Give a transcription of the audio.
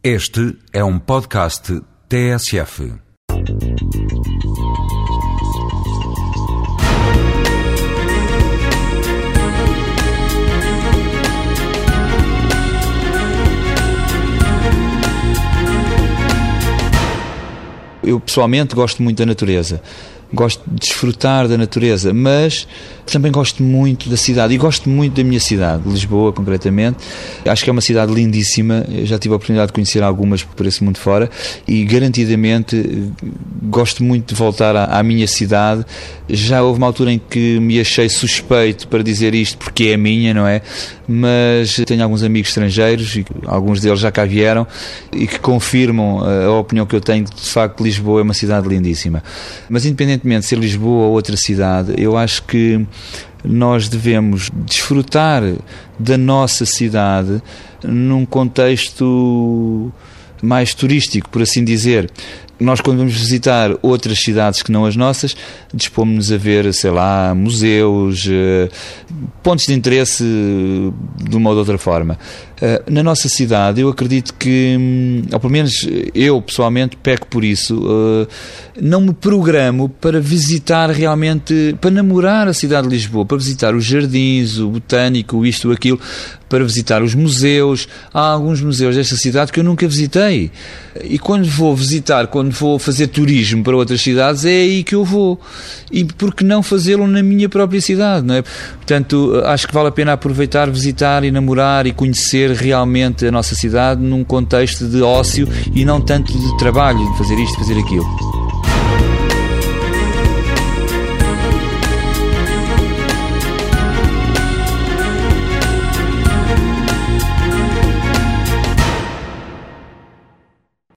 Este é um podcast TSF. Eu pessoalmente gosto muito da natureza gosto de desfrutar da natureza, mas também gosto muito da cidade e gosto muito da minha cidade, Lisboa concretamente. Acho que é uma cidade lindíssima, Eu já tive a oportunidade de conhecer algumas por esse mundo fora e garantidamente gosto muito de voltar à, à minha cidade. Já houve uma altura em que me achei suspeito para dizer isto porque é minha, não é? Mas tenho alguns amigos estrangeiros e alguns deles já cá vieram e que confirmam a opinião que eu tenho de, de facto Lisboa é uma cidade lindíssima. Mas independente independentemente de ser Lisboa ou outra cidade, eu acho que nós devemos desfrutar da nossa cidade num contexto mais turístico, por assim dizer. Nós, quando vamos visitar outras cidades que não as nossas, dispomos-nos a ver, sei lá, museus, eh, pontos de interesse de uma ou de outra forma. Eh, na nossa cidade, eu acredito que, hum, ou pelo menos eu pessoalmente peco por isso, eh, não me programo para visitar realmente, para namorar a cidade de Lisboa, para visitar os jardins, o botânico, isto, aquilo, para visitar os museus. Há alguns museus desta cidade que eu nunca visitei. E quando vou visitar, quando vou fazer turismo para outras cidades, é aí que eu vou. E por que não fazê-lo na minha própria cidade, não é? Portanto, acho que vale a pena aproveitar, visitar e namorar e conhecer realmente a nossa cidade num contexto de ócio e não tanto de trabalho, de fazer isto, fazer aquilo.